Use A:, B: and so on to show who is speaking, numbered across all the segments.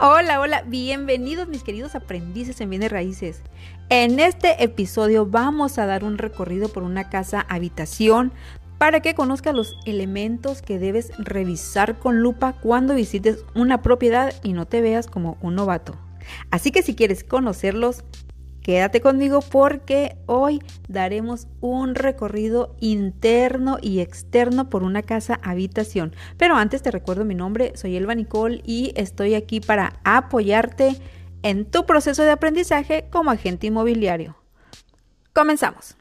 A: Hola, hola, bienvenidos mis queridos aprendices en bienes raíces. En este episodio vamos a dar un recorrido por una casa habitación para que conozcas los elementos que debes revisar con lupa cuando visites una propiedad y no te veas como un novato. Así que si quieres conocerlos, quédate conmigo porque hoy daremos un recorrido interno y externo por una casa habitación. Pero antes te recuerdo mi nombre, soy Elba Nicole y estoy aquí para apoyarte en tu proceso de aprendizaje como agente inmobiliario. Comenzamos.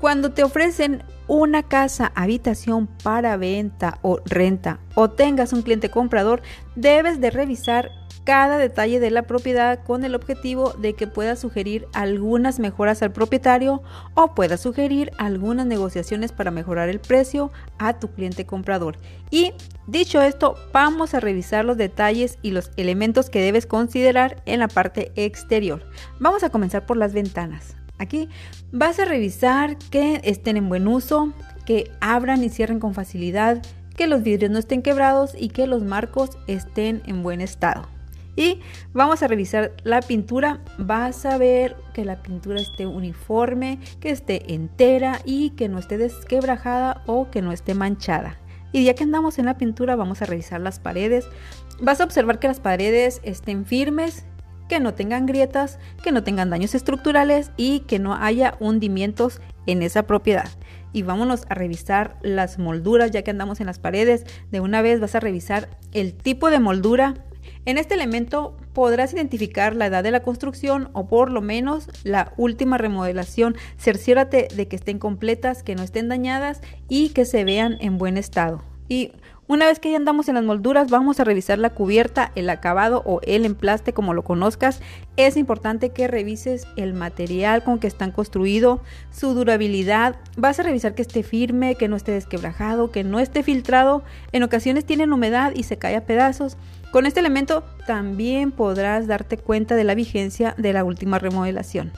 A: Cuando te ofrecen una casa habitación para venta o renta o tengas un cliente comprador, debes de revisar cada detalle de la propiedad con el objetivo de que pueda sugerir algunas mejoras al propietario o pueda sugerir algunas negociaciones para mejorar el precio a tu cliente comprador. Y dicho esto, vamos a revisar los detalles y los elementos que debes considerar en la parte exterior. Vamos a comenzar por las ventanas. Aquí vas a revisar que estén en buen uso, que abran y cierren con facilidad, que los vidrios no estén quebrados y que los marcos estén en buen estado. Y vamos a revisar la pintura. Vas a ver que la pintura esté uniforme, que esté entera y que no esté desquebrajada o que no esté manchada. Y ya que andamos en la pintura, vamos a revisar las paredes. Vas a observar que las paredes estén firmes, que no tengan grietas, que no tengan daños estructurales y que no haya hundimientos en esa propiedad. Y vámonos a revisar las molduras, ya que andamos en las paredes. De una vez vas a revisar el tipo de moldura en este elemento podrás identificar la edad de la construcción o por lo menos la última remodelación. Cerciórate de que estén completas, que no estén dañadas y que se vean en buen estado. Una vez que ya andamos en las molduras, vamos a revisar la cubierta, el acabado o el emplaste como lo conozcas. Es importante que revises el material con que están construidos, su durabilidad. Vas a revisar que esté firme, que no esté desquebrajado, que no esté filtrado. En ocasiones tienen humedad y se cae a pedazos. Con este elemento también podrás darte cuenta de la vigencia de la última remodelación.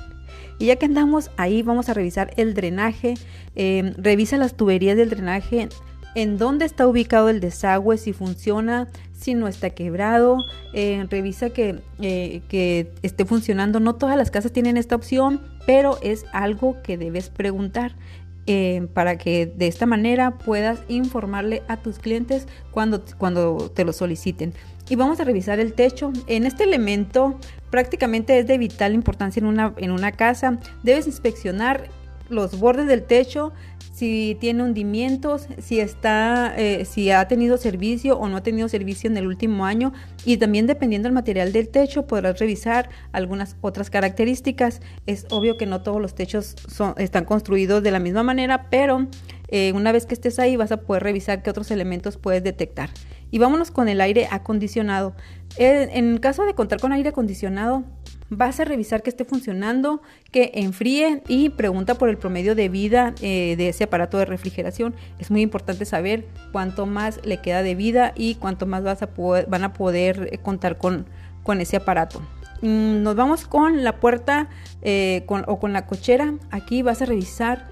A: Y ya que andamos ahí, vamos a revisar el drenaje. Eh, revisa las tuberías del drenaje en dónde está ubicado el desagüe, si funciona, si no está quebrado, eh, revisa que, eh, que, esté funcionando. No todas las casas tienen esta opción, pero es algo que debes preguntar. Eh, para que de esta manera puedas informarle a tus clientes cuando, cuando te lo soliciten. Y vamos a revisar el techo. En este elemento prácticamente es de vital importancia en una, en una casa. Debes inspeccionar los bordes del techo, si tiene hundimientos, si está, eh, si ha tenido servicio o no ha tenido servicio en el último año y también dependiendo del material del techo podrás revisar algunas otras características. Es obvio que no todos los techos están construidos de la misma manera, pero eh, una vez que estés ahí vas a poder revisar qué otros elementos puedes detectar. Y vámonos con el aire acondicionado. Eh, en caso de contar con aire acondicionado, vas a revisar que esté funcionando, que enfríe y pregunta por el promedio de vida eh, de ese aparato de refrigeración. Es muy importante saber cuánto más le queda de vida y cuánto más vas a van a poder eh, contar con, con ese aparato. Mm, nos vamos con la puerta eh, o con la cochera. Aquí vas a revisar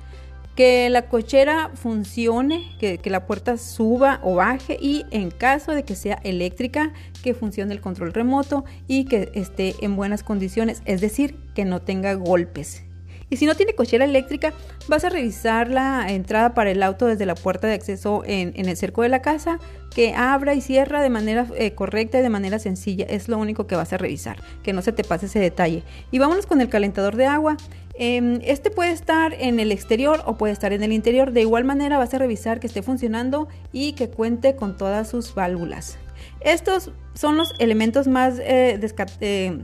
A: que la cochera funcione, que, la puerta suba o baje y en caso de que sea eléctrica, que funcione el control remoto y que esté en buenas condiciones, es decir, que no tenga golpes. Y si no tiene cochera eléctrica, vas a revisar la entrada para el auto desde la puerta de acceso en, el cerco de la casa, que abra y cierra de manera eh, correcta y de manera sencilla. Es lo único que vas a revisar, que no se te pase ese detalle. Y vámonos con el calentador de agua. Em, este puede estar en el exterior o puede estar en el interior. De igual manera vas a revisar que esté funcionando y que cuente con todas sus válvulas. Estos son los elementos más eh, eh,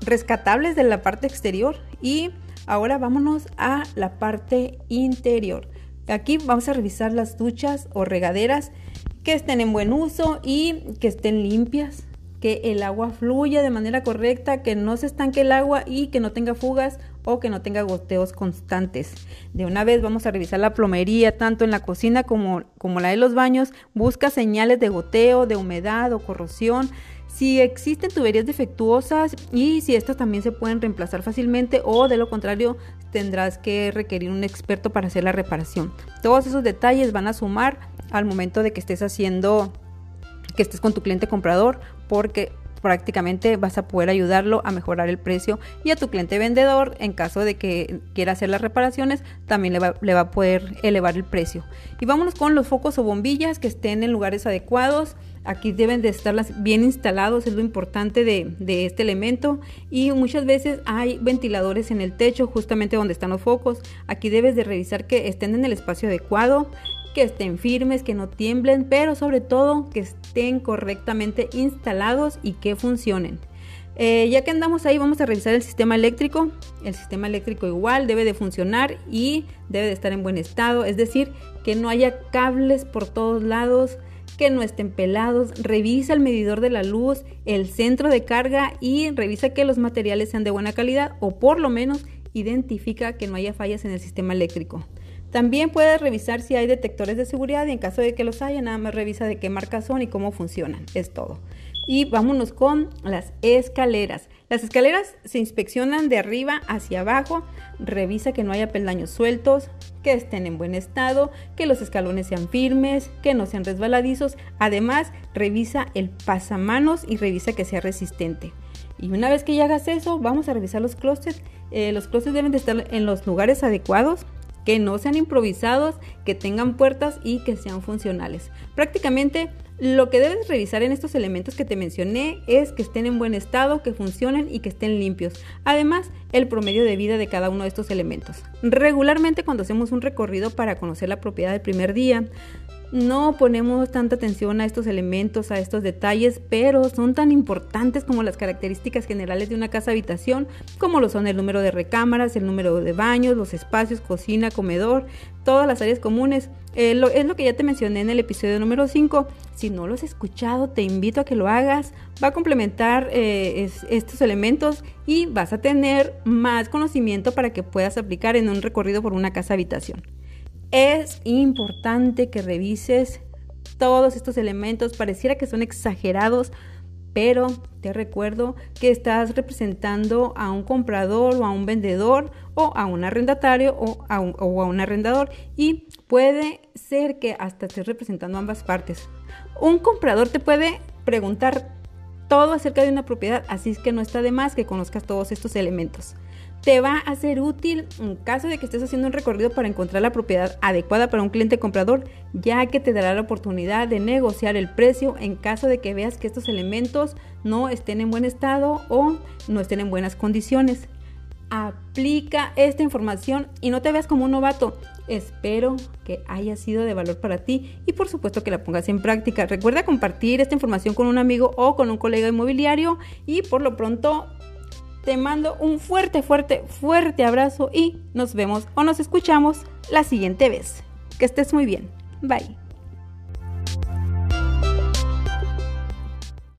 A: rescatables de la parte exterior y ahora vámonos a la parte interior. Aquí vamos a revisar las duchas o regaderas que estén en buen uso y que estén limpias que el agua fluya de manera correcta, que no se estanque el agua y que no tenga fugas o que no tenga goteos constantes. De una vez vamos a revisar la plomería, tanto en la cocina como, como la de los baños. Busca señales de goteo, de humedad o corrosión. Si existen tuberías defectuosas y si estas también se pueden reemplazar fácilmente o de lo contrario tendrás que requerir un experto para hacer la reparación. Todos esos detalles van a sumar al momento de que estés haciendo que estés con tu cliente comprador porque prácticamente vas a poder ayudarlo a mejorar el precio y a tu cliente vendedor en caso de que quiera hacer las reparaciones también le va, le va a poder elevar el precio. Y vámonos con los focos o bombillas que estén en lugares adecuados. Aquí deben de estar bien instalados es lo importante de, de este elemento. Y muchas veces hay ventiladores en el techo justamente donde están los focos. Aquí debes de revisar que estén en el espacio adecuado que estén firmes, que no tiemblen, pero sobre todo que estén correctamente instalados y que funcionen. Eh, ya que andamos ahí, vamos a revisar el sistema eléctrico. El sistema eléctrico igual debe de funcionar y debe de estar en buen estado, es decir, que no haya cables por todos lados, que no estén pelados. Revisa el medidor de la luz, el centro de carga y revisa que los materiales sean de buena calidad o por lo menos identifica que no haya fallas en el sistema eléctrico. También puedes revisar si hay detectores de seguridad y en caso de que los haya, nada más revisa de qué marca son y cómo funcionan. Es todo. Y vámonos con las escaleras. Las escaleras se inspeccionan de arriba hacia abajo. Revisa que no haya peldaños sueltos, que estén en buen estado, que los escalones sean firmes, que no sean resbaladizos. Además, revisa el pasamanos y revisa que sea resistente. Y una vez que ya hagas eso, vamos a revisar los closets. Eh, los closets deben de estar en los lugares adecuados que no sean improvisados, que tengan puertas y que sean funcionales. Prácticamente lo que debes revisar en estos elementos que te mencioné es que estén en buen estado, que funcionen y que estén limpios. Además, el promedio de vida de cada uno de estos elementos. Regularmente cuando hacemos un recorrido para conocer la propiedad del primer día, no ponemos tanta atención a estos elementos, a estos detalles, pero son tan importantes como las características generales de una casa habitación, como lo son el número de recámaras, el número de baños, los espacios, cocina, comedor, todas las áreas comunes. Eh, es lo que ya te mencioné en el episodio número 5. Si no lo has escuchado, te invito a que lo hagas. Va a complementar eh, estos elementos y vas a tener más conocimiento para que puedas aplicar en un recorrido por una casa habitación. Es importante que revises todos estos elementos. Pareciera que son exagerados, pero te recuerdo que estás representando a un comprador o a un vendedor o a un arrendatario o a un, arrendador y puede ser que hasta estés representando ambas partes. Un comprador te puede preguntar todo acerca de una propiedad, así es que no está de más que conozcas todos estos elementos te va a ser útil en caso de que estés haciendo un recorrido para encontrar la propiedad adecuada para un cliente comprador, ya que te dará la oportunidad de negociar el precio en caso de que veas que estos elementos no estén en buen estado o no estén en buenas condiciones. Aplica esta información y no te veas como un novato. Espero que haya sido de valor para ti y por supuesto que la pongas en práctica. Recuerda compartir esta información con un amigo o con un colega inmobiliario y por lo pronto te mando un fuerte, fuerte, fuerte abrazo y nos vemos o nos escuchamos la siguiente vez. Que estés muy bien. Bye.